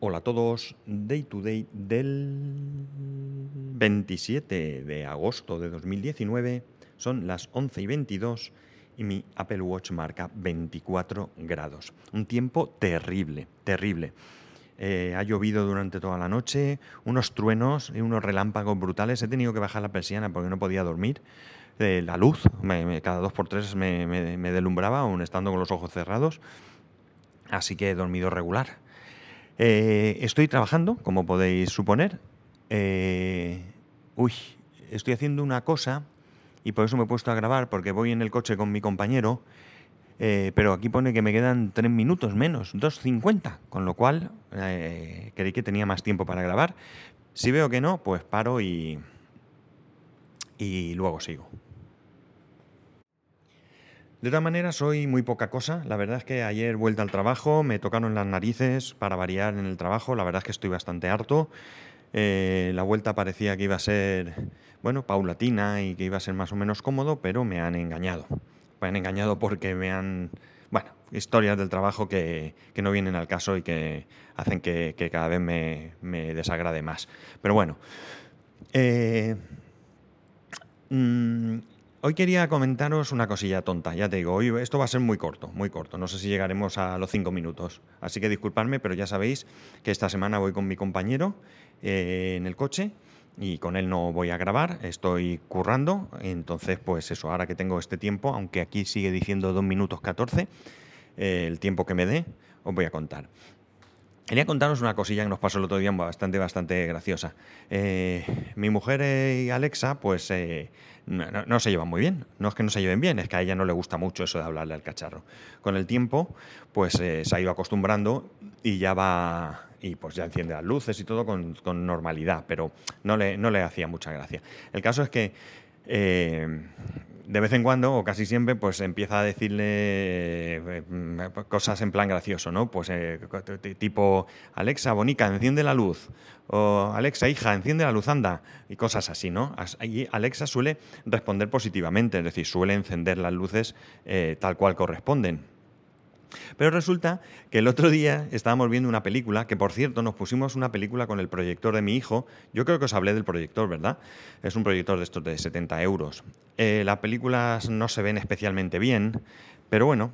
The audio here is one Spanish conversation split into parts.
Hola a todos, Day to Day del 27 de agosto de 2019, son las 11 y 22 y mi Apple Watch marca 24 grados. Un tiempo terrible, terrible. Eh, ha llovido durante toda la noche, unos truenos y unos relámpagos brutales. He tenido que bajar la persiana porque no podía dormir. Eh, la luz, cada dos por tres me, deslumbraba, aún estando con los ojos cerrados. Así que he dormido regular. Eh, estoy trabajando, como podéis suponer. Eh, uy, estoy haciendo una cosa y por eso me he puesto a grabar, porque voy en el coche con mi compañero. Eh, pero aquí pone que me quedan tres minutos menos, 2.50, con lo cual creí que tenía más tiempo para grabar. Si veo que no, pues paro y, y luego sigo. De todas maneras, soy muy poca cosa. La verdad es que ayer vuelta al trabajo, me tocaron las narices para variar en el trabajo. La verdad es que estoy bastante harto. Eh, la vuelta parecía que iba a ser, bueno, paulatina y que iba a ser más o menos cómodo, pero me han engañado. Me han engañado porque me han, bueno, historias del trabajo que, no vienen al caso y que hacen que, cada vez me, desagrade más. Pero bueno, eh, mm, Hoy quería comentaros una cosilla tonta, ya te digo, hoy esto va a ser muy corto, muy corto, no sé si llegaremos a los cinco minutos, así que disculpadme, pero ya sabéis que esta semana voy con mi compañero eh, en el coche y con él no voy a grabar, estoy currando, entonces pues eso, ahora que tengo este tiempo, aunque aquí sigue diciendo 2 minutos 14, eh, el tiempo que me dé, os voy a contar. Quería contaros una cosilla que nos pasó el otro día bastante, bastante graciosa. Eh, mi mujer y Alexa, pues no, se llevan muy bien. No es que no se lleven bien, es que a ella no le gusta mucho eso de hablarle al cacharro. Con el tiempo, pues eh, se ha ido acostumbrando y ya va y pues ya enciende las luces y todo con, normalidad, pero no le, no le hacía mucha gracia. El caso es que eh, de vez en cuando, o casi siempre, pues empieza a decirle eh, cosas en plan gracioso, ¿no? Pues eh, tipo, Alexa, bonica, enciende la luz. O Alexa, hija, enciende la luz, anda. Y cosas así, ¿no? Y Alexa suele responder positivamente, es decir, suele encender las luces eh, tal cual corresponden. Pero resulta que el otro día estábamos viendo una película, que por cierto nos pusimos una película con el proyector de mi hijo. Yo creo que os hablé del proyector, ¿verdad? Es un proyector de estos de 70 euros. Eh, las películas no se ven especialmente bien, pero bueno,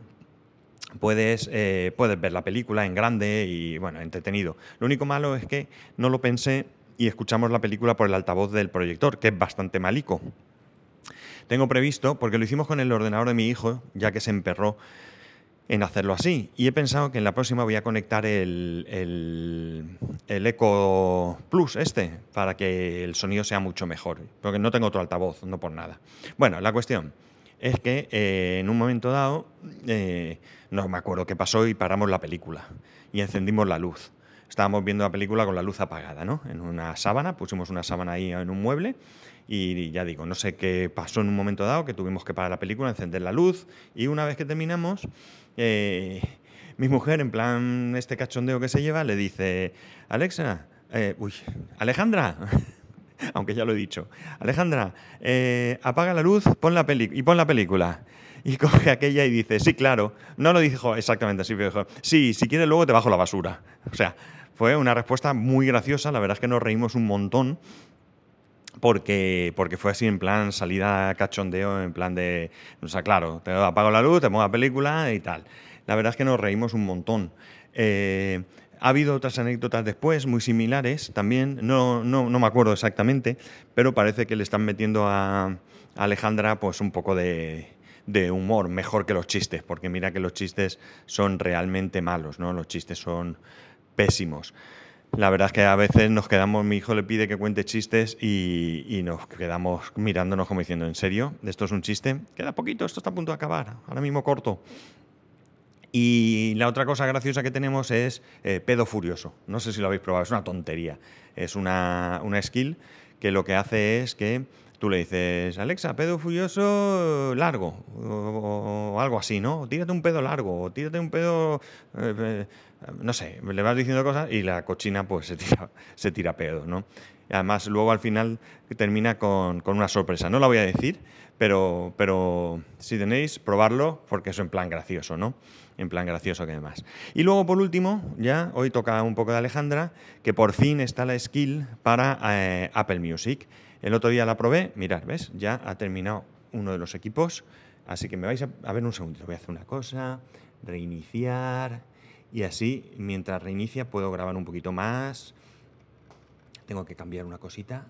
puedes, eh, puedes ver la película en grande y bueno, entretenido. Lo único malo es que no lo pensé y escuchamos la película por el altavoz del proyector, que es bastante malico. Tengo previsto, porque lo hicimos con el ordenador de mi hijo, ya que se emperró en hacerlo así. Y he pensado que en la próxima voy a conectar el, el, Eco Plus este para que el sonido sea mucho mejor. Porque no tengo otro altavoz, no por nada. Bueno, la cuestión es que eh, en un momento dado, eh, no me acuerdo qué pasó y paramos la película y encendimos la luz. Estábamos viendo la película con la luz apagada, ¿no? En una sábana, pusimos una sábana ahí en un mueble y ya digo, no sé qué pasó en un momento dado, que tuvimos que parar la película, encender la luz y una vez que terminamos, eh, mi mujer, en plan este cachondeo que se lleva, le dice, Alexa, eh, uy, Alejandra, aunque ya lo he dicho, Alejandra, eh, apaga la luz la peli y pon la película. Y coge aquella y dice, sí, claro. No lo dijo exactamente así, pero dijo, sí, si quieres luego te bajo la basura. O sea, fue una respuesta muy graciosa, la verdad es que nos reímos un montón porque, porque fue así en plan salida cachondeo, en plan de, o sea, claro, te apago la luz, te pongo la película y tal. La verdad es que nos reímos un montón. Eh, ha habido otras anécdotas después, muy similares también, no, no, no, me acuerdo exactamente, pero parece que le están metiendo a, Alejandra pues un poco de, de humor, mejor que los chistes, porque mira que los chistes son realmente malos, ¿no? Los chistes son pésimos. La verdad es que a veces nos quedamos, mi hijo le pide que cuente chistes y, nos quedamos mirándonos como diciendo, ¿en serio? ¿Esto es un chiste? Queda poquito, esto está a punto de acabar, ahora mismo corto. Y la otra cosa graciosa que tenemos es eh, pedo furioso. No sé si lo habéis probado, es una tontería. Es una, una skill que lo que hace es que tú le dices, Alexa, pedo furioso largo, o, algo así, ¿no? Tírate un pedo largo, o tírate un pedo, eh, eh, no sé, le vas diciendo cosas y la cochina pues se tira, se tira pedo, ¿no? además luego al final termina con, con, una sorpresa. No la voy a decir, pero, pero si tenéis, probarlo, porque es en plan gracioso, ¿no? En plan gracioso que demás. Y luego, por último, ya hoy toca un poco de Alejandra, que por fin está la skill para eh, Apple Music. El otro día la probé, mirad, ¿ves? Ya ha terminado uno de los equipos, así que me vais a, ver un segundo. Voy a hacer una cosa, reiniciar, y así, mientras reinicia, puedo grabar un poquito más. Tengo que cambiar una cosita.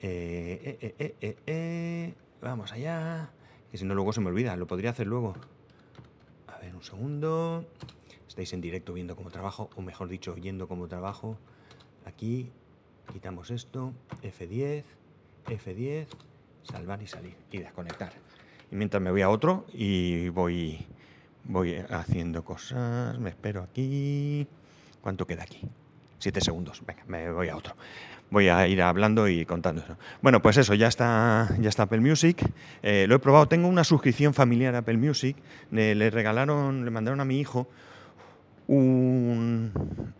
Eh, eh, eh, vamos allá. Que si no, luego se me olvida. Lo podría hacer luego. A ver, un segundo. Estáis en directo viendo cómo trabajo, o mejor dicho, oyendo cómo trabajo. Aquí quitamos esto. F10. F10, salvar y salir y desconectar. Y mientras me voy a otro y voy, voy haciendo cosas, me espero aquí. ¿Cuánto queda aquí? Siete segundos. Venga, me voy a otro. Voy a ir hablando y contando eso. Bueno, pues eso, ya está, ya está Apple Music. Eh, lo he probado. Tengo una suscripción familiar a Apple Music. le regalaron, le mandaron a mi hijo un,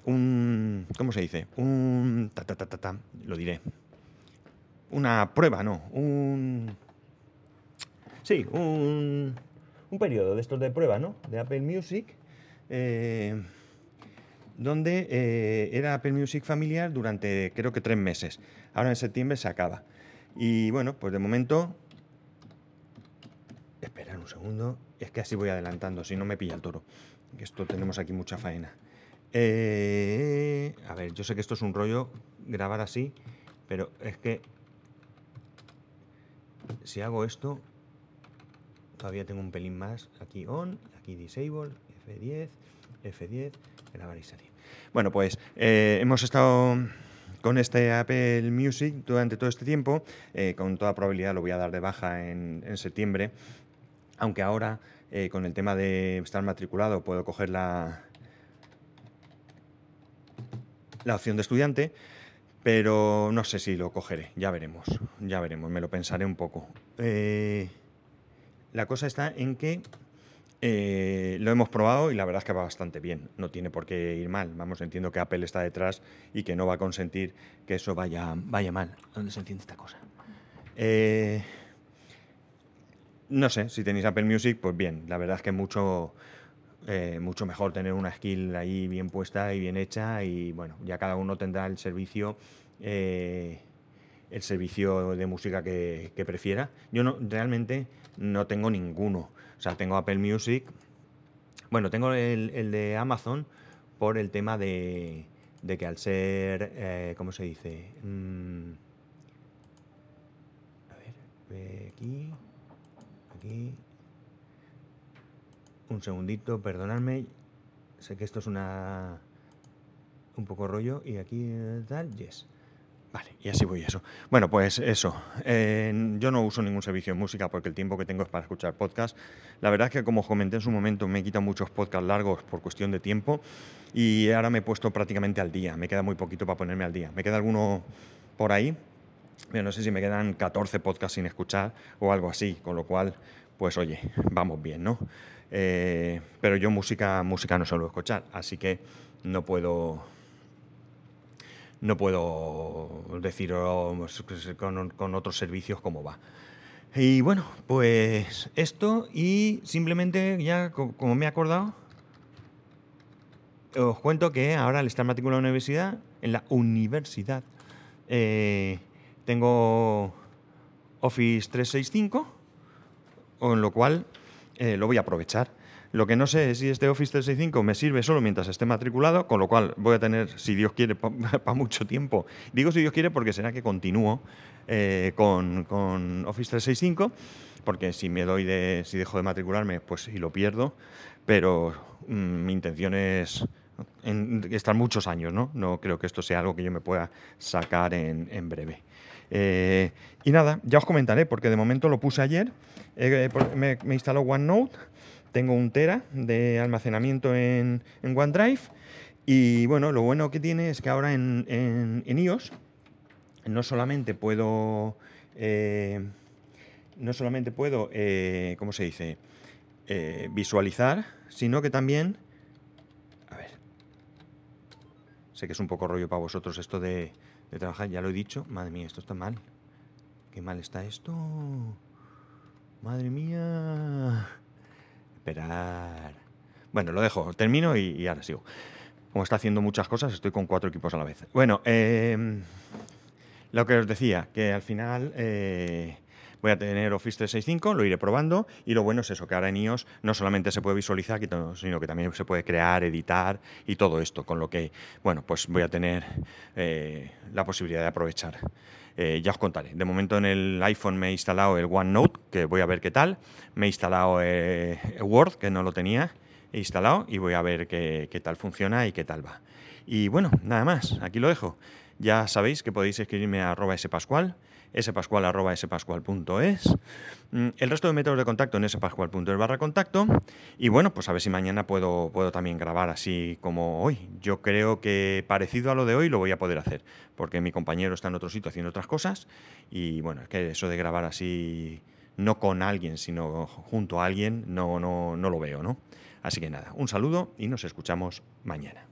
un ¿cómo se dice? Un, ta, ta, ta, ta, lo diré una prueba, no, un... Sí, un, un periodo de estos de prueba, ¿no? De Apple Music, eh, donde eh, era Apple Music familiar durante creo que tres meses. Ahora en septiembre se acaba. Y bueno, pues de momento... Esperar un segundo, es que así voy adelantando, si no me pilla el toro. Esto tenemos aquí mucha faena. Eh, a ver, yo sé que esto es un rollo grabar así, pero es que si hago esto, todavía tengo un pelín más. Aquí on, aquí disable, F10, F10, grabar y salir. Bueno, pues eh, hemos estado con este Apple Music durante todo este tiempo. Eh, con toda probabilidad lo voy a dar de baja en, septiembre. Aunque ahora, eh, con el tema de estar matriculado, puedo coger la, la opción de estudiante pero no sé si lo cogeré, ya veremos, ya veremos, me lo pensaré un poco. Eh, la cosa está en que eh, lo hemos probado y la verdad es que va bastante bien, no tiene por qué ir mal. Vamos, entiendo que Apple está detrás y que no va a consentir que eso vaya, vaya mal. ¿Dónde se entiende esta cosa? Eh, no sé, si tenéis Apple Music, pues bien, la verdad es que mucho eh, mucho mejor tener una skill ahí bien puesta y bien hecha y bueno, ya cada uno tendrá el servicio, eh, el servicio de música que, prefiera. Yo no, realmente no tengo ninguno. O sea, tengo Apple Music. Bueno, tengo el, de Amazon por el tema de, que al ser, eh, ¿cómo se dice? Mm, a ver, aquí, aquí, un segundito, perdonadme. Sé que esto es una un poco rollo y aquí eh, tal, yes. Vale, y así voy eso. Bueno, pues eso. yo no uso ningún servicio de música porque el tiempo que tengo es para escuchar podcast. La verdad es que, como comenté en su momento, me he quitado muchos podcasts largos por cuestión de tiempo y ahora me he puesto prácticamente al día. Me queda muy poquito para ponerme al día. Me queda alguno por ahí. Pero no sé si me quedan 14 podcasts sin escuchar o algo así, con lo cual, pues oye, vamos bien, ¿no? Eh, pero yo música, música no suelo escuchar, así que no puedo no puedo decir con, otros servicios cómo va. Y bueno, pues esto y simplemente ya como me he acordado, os cuento que ahora al estar matriculado en la universidad, en la universidad, eh, tengo Office 365, con lo cual eh, lo voy a aprovechar. Lo que no sé es si este Office 365 me sirve solo mientras esté matriculado, con lo cual voy a tener, si Dios quiere, para mucho tiempo. Digo si Dios quiere porque será que continúo eh, con, Office 365, porque si me doy de, si dejo de matricularme, pues si lo pierdo, pero mm, mi intención es estar muchos años, ¿no? No creo que esto sea algo que yo me pueda sacar en, breve. Eh, y nada, ya os comentaré, porque de momento lo puse ayer me, me instaló OneNote, tengo un tera de almacenamiento en, OneDrive y bueno, lo bueno que tiene es que ahora en, iOS no solamente puedo eh, no solamente puedo, eh, ¿cómo se dice? Eh, visualizar, sino que también... A ver. Sé que es un poco rollo para vosotros esto de, trabajar, ya lo he dicho. Madre mía, esto está mal. Qué mal está esto. Madre mía. Esperar. Bueno, lo dejo, termino y, ahora sigo. Como está haciendo muchas cosas, estoy con cuatro equipos a la vez. Bueno, em, lo que os decía, que al final eh, voy a tener Office 365, lo iré probando y lo bueno es eso, que ahora en iOS no solamente se puede visualizar, sino que también se puede crear, editar y todo esto, con lo que, bueno, pues voy a tener eh, la posibilidad de aprovechar. Eh, ya os contaré. De momento en el iPhone me he instalado el OneNote, que voy a ver qué tal. Me he instalado Word, que no lo tenía instalado y voy a ver qué, tal funciona y qué tal va. Y bueno, nada más, aquí lo dejo. Ya sabéis que podéis escribirme a arroba spascual, spascual arroba spascual.es, mm, el resto de métodos de contacto en spascual.es barra contacto. Y bueno, pues a ver si mañana puedo, puedo también grabar así como hoy. Yo creo que parecido a lo de hoy lo voy a poder hacer, porque mi compañero está en otro sitio haciendo otras cosas. Y bueno, es que eso de grabar así, no con alguien, sino junto a alguien, no, no, no lo veo, ¿no? Así que nada, un saludo y nos escuchamos mañana.